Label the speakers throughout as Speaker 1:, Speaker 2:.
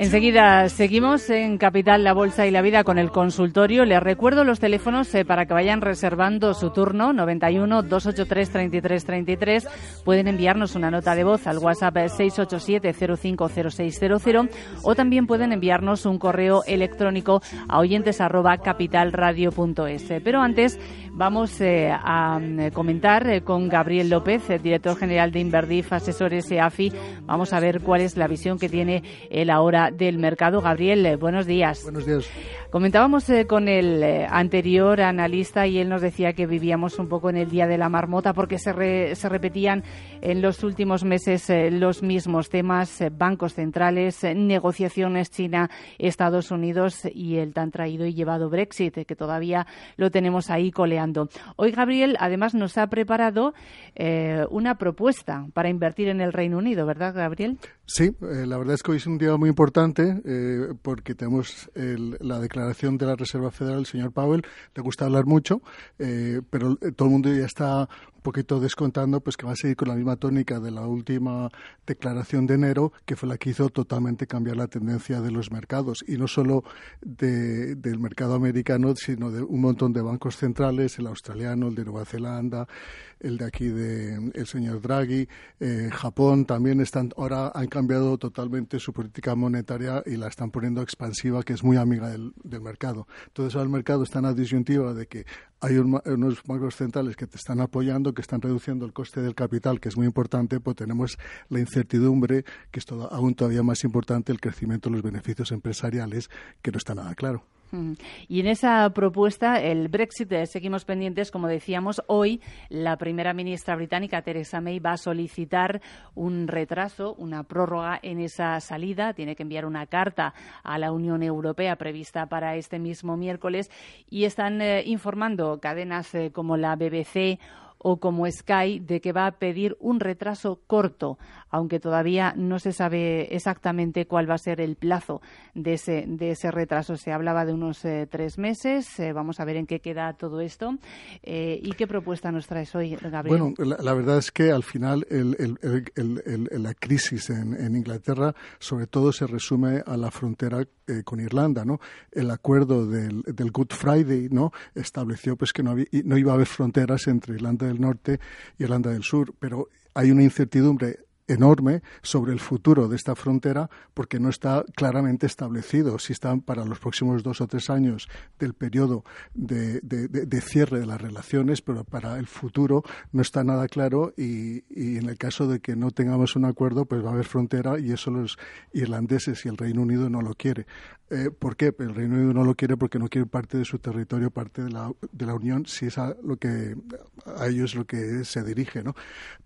Speaker 1: Enseguida seguimos en Capital, la Bolsa y la Vida con el consultorio. Les recuerdo los teléfonos eh, para que vayan reservando su turno, 91 283 33 33. Pueden enviarnos una nota de voz al WhatsApp 687 050600 o también pueden enviarnos un correo electrónico a oyentes arroba capitalradio.es. Pero antes vamos eh, a comentar eh, con Gabriel López, director general de Inverdif Asesores EAFI. Vamos a ver cuál es la visión que tiene él ahora del mercado. Gabriel, eh, buenos días.
Speaker 2: Buenos días.
Speaker 1: Comentábamos eh, con el eh, anterior analista y él nos decía que vivíamos un poco en el día de la marmota porque se, se repetían en los últimos meses los mismos temas, bancos centrales, negociaciones China, Estados Unidos y el tan traído y llevado Brexit, que todavía lo tenemos ahí coleando. Hoy Gabriel además nos ha preparado una propuesta para invertir en el Reino Unido, ¿verdad Gabriel?
Speaker 2: Sí, la verdad es que hoy es un día muy importante eh, porque tenemos la declaración de la Reserva Federal, el señor Powell. Le gusta hablar mucho, eh, pero todo el mundo ya está poquito descontando pues que va a seguir con la misma tónica de la última declaración de enero, que fue la que hizo totalmente cambiar la tendencia de los mercados, y no solo del mercado americano, sino de un montón de bancos centrales, el australiano, el de Nueva Zelanda, el de aquí de el señor Draghi, eh, Japón también están ahora han cambiado totalmente su política monetaria y la están poniendo expansiva, que es muy amiga del, del mercado. Entonces ahora el mercado está en la disyuntiva de que hay unos bancos centrales que te están apoyando, que están reduciendo el coste del capital, que es muy importante, pues tenemos la incertidumbre, que es aún todavía más importante, el crecimiento de los beneficios empresariales, que no está nada claro.
Speaker 1: Y en esa propuesta, el Brexit, eh, seguimos pendientes, como decíamos, hoy la primera ministra británica, Theresa May, va a solicitar un retraso, una prórroga en esa salida. Tiene que enviar una carta a la Unión Europea prevista para este mismo miércoles y están eh, informando cadenas eh, como la BBC o como Sky de que va a pedir un retraso corto, aunque todavía no se sabe exactamente cuál va a ser el plazo de ese, de ese retraso. Se hablaba de unos eh, tres meses. Eh, vamos a ver en qué queda todo esto. Eh, ¿Y qué propuesta nos traes hoy, Gabriel?
Speaker 2: Bueno, la, verdad es que al final la crisis en, Inglaterra sobre todo se resume a la frontera con Irlanda, ¿no? El acuerdo del, del, Good Friday, ¿no? Estableció pues que no, había, no iba a haber fronteras entre Irlanda del Norte y Irlanda del Sur, pero hay una incertidumbre enorme sobre el futuro de esta frontera porque no está claramente establecido si están para los próximos dos o tres años del periodo de, cierre de las relaciones, pero para el futuro no está nada claro y, en el caso de que no tengamos un acuerdo, pues va a haber frontera y eso los irlandeses y el Reino Unido no lo quiere. Eh, ¿Por qué? El Reino Unido no lo quiere porque no quiere parte de su territorio, parte de la, de la Unión, si es a, lo que, a ellos lo que se dirige. ¿no?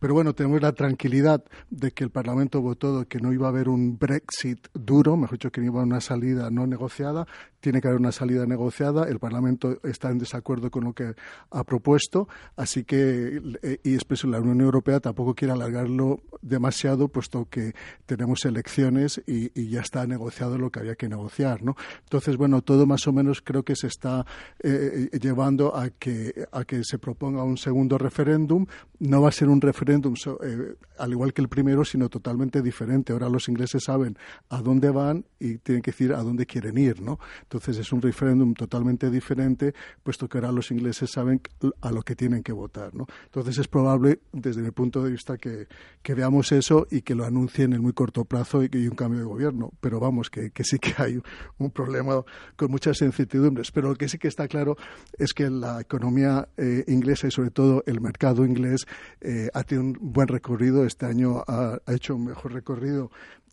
Speaker 2: Pero bueno, tenemos la tranquilidad de que el Parlamento votó de que no iba a haber un Brexit duro, mejor dicho, que no iba a haber una salida no negociada. Tiene que haber una salida negociada. El Parlamento está en desacuerdo con lo que ha propuesto, así que, eh, y después la Unión Europea tampoco quiere alargarlo demasiado, puesto que tenemos elecciones y, y ya está negociado lo que había que negociar. Entonces, bueno, todo más o menos creo que se está eh, llevando a que, a que se proponga un segundo referéndum. No va a ser un referéndum eh, al igual que el primero, sino totalmente diferente. Ahora los ingleses saben a dónde van y tienen que decir a dónde quieren ir, ¿no? Entonces es un referéndum totalmente diferente, puesto que ahora los ingleses saben a lo que tienen que votar, ¿no? Entonces es probable, desde mi punto de vista, que, que veamos eso y que lo anuncien en muy corto plazo y que hay un cambio de gobierno. Pero vamos, que sí que hay un problema con muchas incertidumbres. Pero lo que sí que está claro es que la economía eh, inglesa y sobre todo el mercado inglés eh, ha tenido un buen recorrido. Este año ha, hecho un mejor recorrido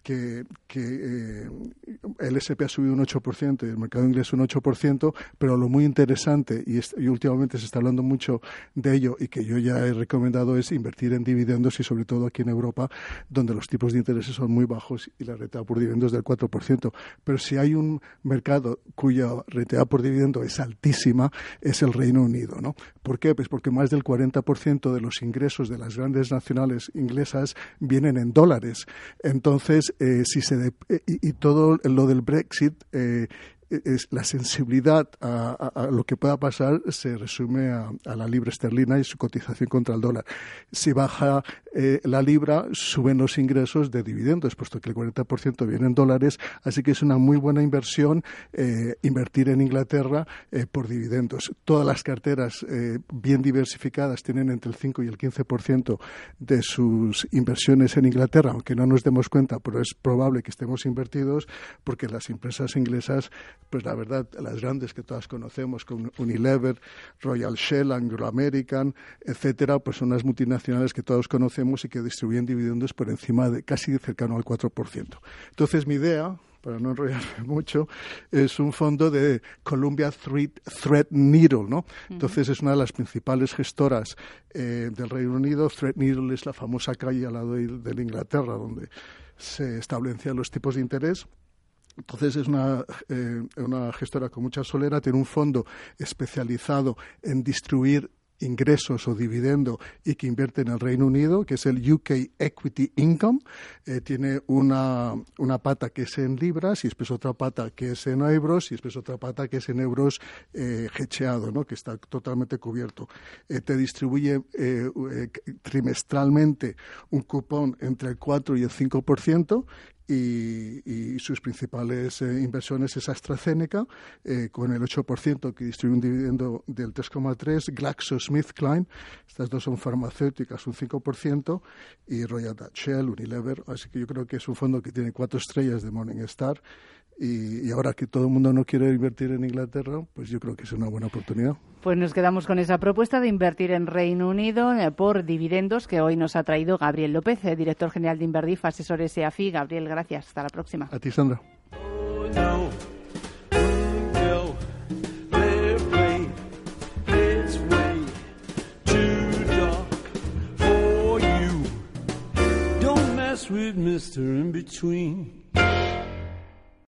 Speaker 2: que, eh, el SP ha subido un 8% y el mercado inglés un 8%, pero lo muy interesante, y, y, últimamente se está hablando mucho de ello y que yo ya he recomendado, es invertir en dividendos y sobre todo aquí en Europa, donde los tipos de intereses son muy bajos y la renta por dividendos del 4%. Pero si hay un mercado cuya renta por dividendo es altísima, es el Reino Unido. ¿no? ¿Por qué? Pues porque más del 40% de los ingresos de las grandes nacionales inglesas vienen en dólares. Entonces, eh, si se eh, y, todo lo del Brexit eh, es la sensibilidad a, lo que pueda pasar se resume a, la libra esterlina y su cotización contra el dólar. Si baja eh, la libra, suben los ingresos de dividendos, puesto que el 40% viene en dólares, así que es una muy buena inversión eh, invertir en Inglaterra eh, por dividendos. Todas las carteras bien diversificadas tienen entre el 5 y el 15% de sus inversiones en Inglaterra, aunque no nos demos cuenta, pero es probable que estemos invertidos porque las empresas inglesas pues la verdad, las grandes que todas conocemos, como Unilever, Royal Shell, Anglo American, etcétera, pues son las multinacionales que todos conocemos y que distribuyen dividendos por encima de casi cercano al 4%. Entonces, mi idea, para no enrollarme mucho, es un fondo de Columbia Threadneedle, ¿no? Entonces es una de las principales gestoras eh, del Reino Unido. Threadneedle es la famosa calle al lado de, de Inglaterra donde se establecían los tipos de interés entonces es una, eh, una gestora con mucha solera, tiene un fondo especializado en distribuir ingresos o dividendo y que invierte en el Reino Unido, que es el UK Equity Income. Eh, tiene una, una, pata que es en libras y después otra pata que es en euros y después otra pata que es en euros eh, hecheado, ¿no? que está totalmente cubierto. Eh, te distribuye eh, trimestralmente un cupón entre el 4 y el 5% y, sus principales eh, inversiones es AstraZeneca, eh, con el 8% que distribuye un dividendo del 3,3%, GlaxoSmithKline, estas dos son farmacéuticas, un 5%, y Royal Dutch Shell, Unilever, así que yo creo que es un fondo que tiene cuatro estrellas de Morningstar y, ahora que todo el mundo no quiere invertir en Inglaterra, pues yo creo que es una buena oportunidad.
Speaker 1: Pues nos quedamos con esa propuesta de invertir en Reino Unido eh, por dividendos que hoy nos ha traído Gabriel López, eh, director general de Inverdif, asesores EAFI. Gabriel, gracias. Hasta la próxima.
Speaker 2: A ti, Sandra. with Mr. In Between.